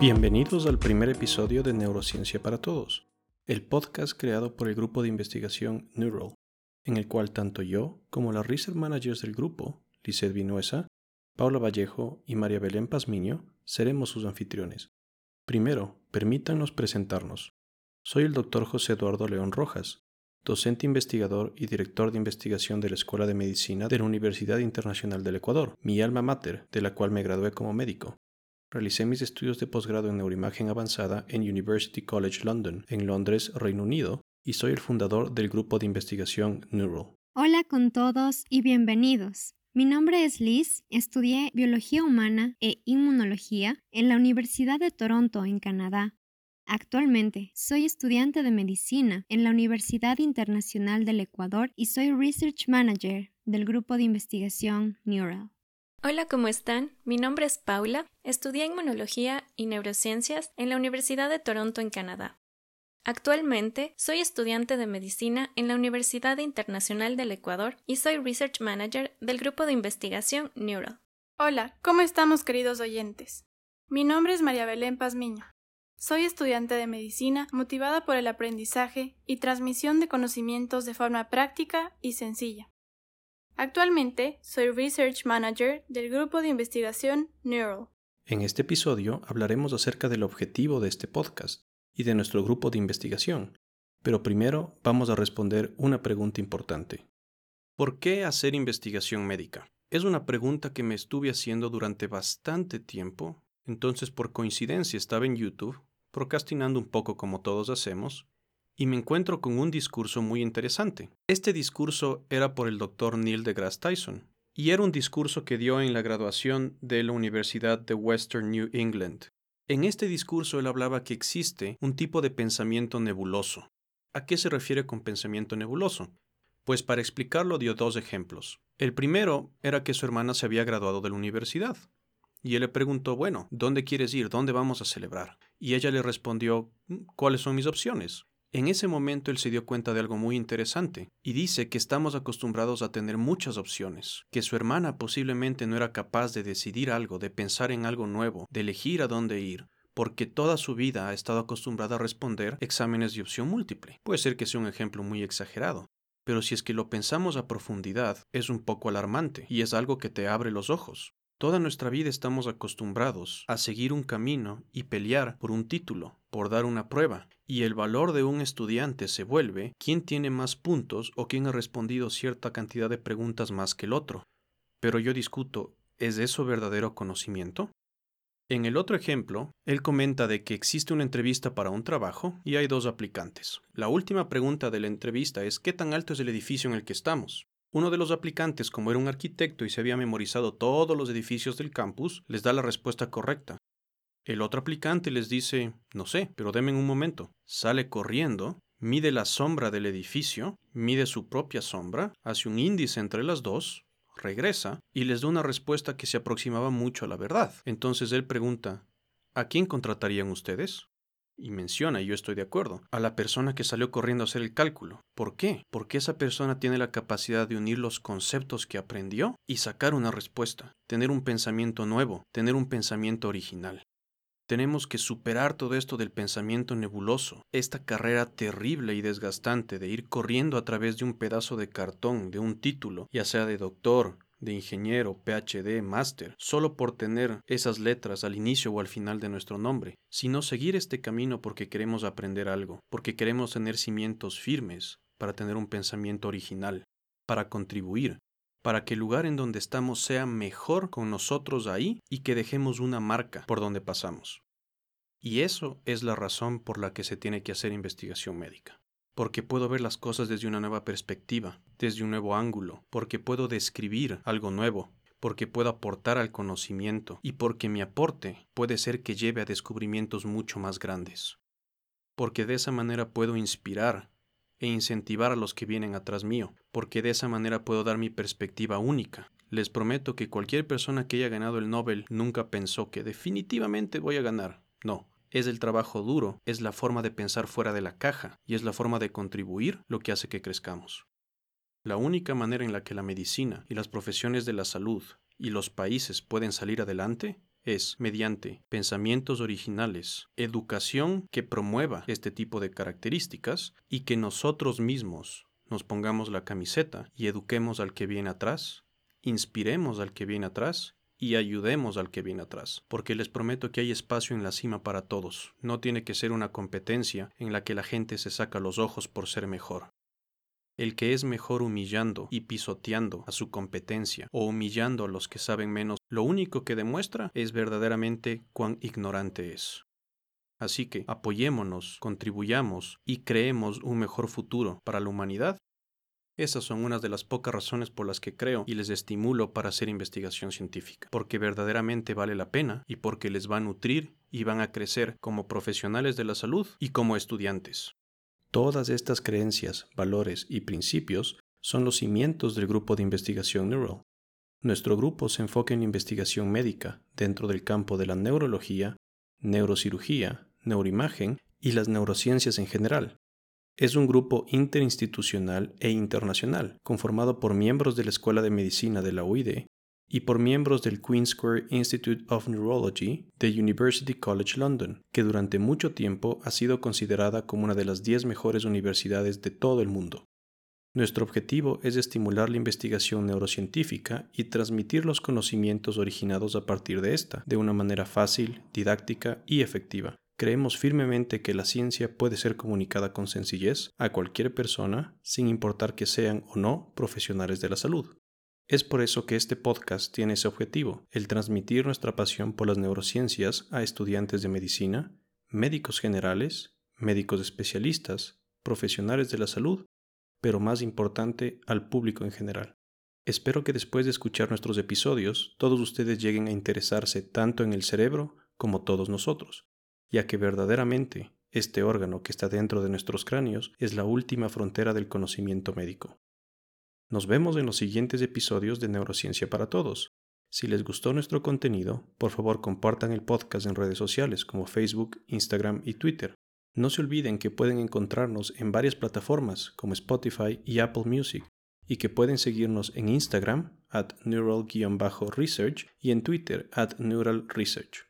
Bienvenidos al primer episodio de Neurociencia para Todos, el podcast creado por el grupo de investigación Neural, en el cual tanto yo como las research managers del grupo, Lizeth Vinuesa, Paula Vallejo y María Belén Pazmiño, seremos sus anfitriones. Primero, permítanos presentarnos. Soy el doctor José Eduardo León Rojas, docente investigador y director de investigación de la Escuela de Medicina de la Universidad Internacional del Ecuador, mi alma mater, de la cual me gradué como médico. Realicé mis estudios de posgrado en neuroimagen avanzada en University College London, en Londres, Reino Unido, y soy el fundador del grupo de investigación Neural. Hola con todos y bienvenidos. Mi nombre es Liz, estudié biología humana e inmunología en la Universidad de Toronto, en Canadá. Actualmente soy estudiante de medicina en la Universidad Internacional del Ecuador y soy Research Manager del grupo de investigación Neural. Hola, ¿cómo están? Mi nombre es Paula, estudié inmunología y neurociencias en la Universidad de Toronto, en Canadá. Actualmente soy estudiante de medicina en la Universidad Internacional del Ecuador y soy Research Manager del grupo de investigación Neural. Hola, ¿cómo estamos queridos oyentes? Mi nombre es María Belén Pazmiño. Soy estudiante de medicina motivada por el aprendizaje y transmisión de conocimientos de forma práctica y sencilla. Actualmente soy Research Manager del grupo de investigación Neural. En este episodio hablaremos acerca del objetivo de este podcast y de nuestro grupo de investigación, pero primero vamos a responder una pregunta importante. ¿Por qué hacer investigación médica? Es una pregunta que me estuve haciendo durante bastante tiempo, entonces por coincidencia estaba en YouTube procrastinando un poco como todos hacemos, y me encuentro con un discurso muy interesante. Este discurso era por el doctor Neil deGrasse Tyson, y era un discurso que dio en la graduación de la Universidad de Western New England. En este discurso él hablaba que existe un tipo de pensamiento nebuloso. ¿A qué se refiere con pensamiento nebuloso? Pues para explicarlo dio dos ejemplos. El primero era que su hermana se había graduado de la universidad, y él le preguntó, bueno, ¿dónde quieres ir? ¿Dónde vamos a celebrar? Y ella le respondió, mm, ¿cuáles son mis opciones? En ese momento él se dio cuenta de algo muy interesante y dice que estamos acostumbrados a tener muchas opciones, que su hermana posiblemente no era capaz de decidir algo, de pensar en algo nuevo, de elegir a dónde ir, porque toda su vida ha estado acostumbrada a responder exámenes de opción múltiple. Puede ser que sea un ejemplo muy exagerado, pero si es que lo pensamos a profundidad, es un poco alarmante y es algo que te abre los ojos. Toda nuestra vida estamos acostumbrados a seguir un camino y pelear por un título, por dar una prueba, y el valor de un estudiante se vuelve quién tiene más puntos o quién ha respondido cierta cantidad de preguntas más que el otro. Pero yo discuto, ¿es eso verdadero conocimiento? En el otro ejemplo, él comenta de que existe una entrevista para un trabajo y hay dos aplicantes. La última pregunta de la entrevista es ¿qué tan alto es el edificio en el que estamos? Uno de los aplicantes, como era un arquitecto y se había memorizado todos los edificios del campus, les da la respuesta correcta. El otro aplicante les dice, no sé, pero denme un momento. Sale corriendo, mide la sombra del edificio, mide su propia sombra, hace un índice entre las dos, regresa y les da una respuesta que se aproximaba mucho a la verdad. Entonces él pregunta, ¿a quién contratarían ustedes? Y menciona, y yo estoy de acuerdo, a la persona que salió corriendo a hacer el cálculo. ¿Por qué? Porque esa persona tiene la capacidad de unir los conceptos que aprendió y sacar una respuesta, tener un pensamiento nuevo, tener un pensamiento original. Tenemos que superar todo esto del pensamiento nebuloso, esta carrera terrible y desgastante de ir corriendo a través de un pedazo de cartón, de un título, ya sea de doctor, de ingeniero, PhD, máster, solo por tener esas letras al inicio o al final de nuestro nombre, sino seguir este camino porque queremos aprender algo, porque queremos tener cimientos firmes para tener un pensamiento original, para contribuir, para que el lugar en donde estamos sea mejor con nosotros ahí y que dejemos una marca por donde pasamos. Y eso es la razón por la que se tiene que hacer investigación médica porque puedo ver las cosas desde una nueva perspectiva, desde un nuevo ángulo, porque puedo describir algo nuevo, porque puedo aportar al conocimiento y porque mi aporte puede ser que lleve a descubrimientos mucho más grandes. Porque de esa manera puedo inspirar e incentivar a los que vienen atrás mío, porque de esa manera puedo dar mi perspectiva única. Les prometo que cualquier persona que haya ganado el Nobel nunca pensó que definitivamente voy a ganar. No, es el trabajo duro, es la forma de pensar fuera de la caja y es la forma de contribuir lo que hace que crezcamos. La única manera en la que la medicina y las profesiones de la salud y los países pueden salir adelante es mediante pensamientos originales, educación que promueva este tipo de características y que nosotros mismos nos pongamos la camiseta y eduquemos al que viene atrás, inspiremos al que viene atrás y ayudemos al que viene atrás, porque les prometo que hay espacio en la cima para todos. No tiene que ser una competencia en la que la gente se saca los ojos por ser mejor. El que es mejor humillando y pisoteando a su competencia o humillando a los que saben menos, lo único que demuestra es verdaderamente cuán ignorante es. Así que apoyémonos, contribuyamos y creemos un mejor futuro para la humanidad esas son unas de las pocas razones por las que creo y les estimulo para hacer investigación científica, porque verdaderamente vale la pena y porque les va a nutrir y van a crecer como profesionales de la salud y como estudiantes. Todas estas creencias, valores y principios son los cimientos del grupo de investigación Neural. Nuestro grupo se enfoca en investigación médica dentro del campo de la neurología, neurocirugía, neuroimagen y las neurociencias en general, es un grupo interinstitucional e internacional, conformado por miembros de la Escuela de Medicina de la UID y por miembros del Queen Square Institute of Neurology de University College London, que durante mucho tiempo ha sido considerada como una de las 10 mejores universidades de todo el mundo. Nuestro objetivo es estimular la investigación neurocientífica y transmitir los conocimientos originados a partir de esta de una manera fácil, didáctica y efectiva. Creemos firmemente que la ciencia puede ser comunicada con sencillez a cualquier persona, sin importar que sean o no profesionales de la salud. Es por eso que este podcast tiene ese objetivo, el transmitir nuestra pasión por las neurociencias a estudiantes de medicina, médicos generales, médicos especialistas, profesionales de la salud, pero más importante, al público en general. Espero que después de escuchar nuestros episodios, todos ustedes lleguen a interesarse tanto en el cerebro como todos nosotros ya que verdaderamente este órgano que está dentro de nuestros cráneos es la última frontera del conocimiento médico. Nos vemos en los siguientes episodios de Neurociencia para Todos. Si les gustó nuestro contenido, por favor compartan el podcast en redes sociales como Facebook, Instagram y Twitter. No se olviden que pueden encontrarnos en varias plataformas como Spotify y Apple Music y que pueden seguirnos en Instagram at neural-research y en Twitter at neural research.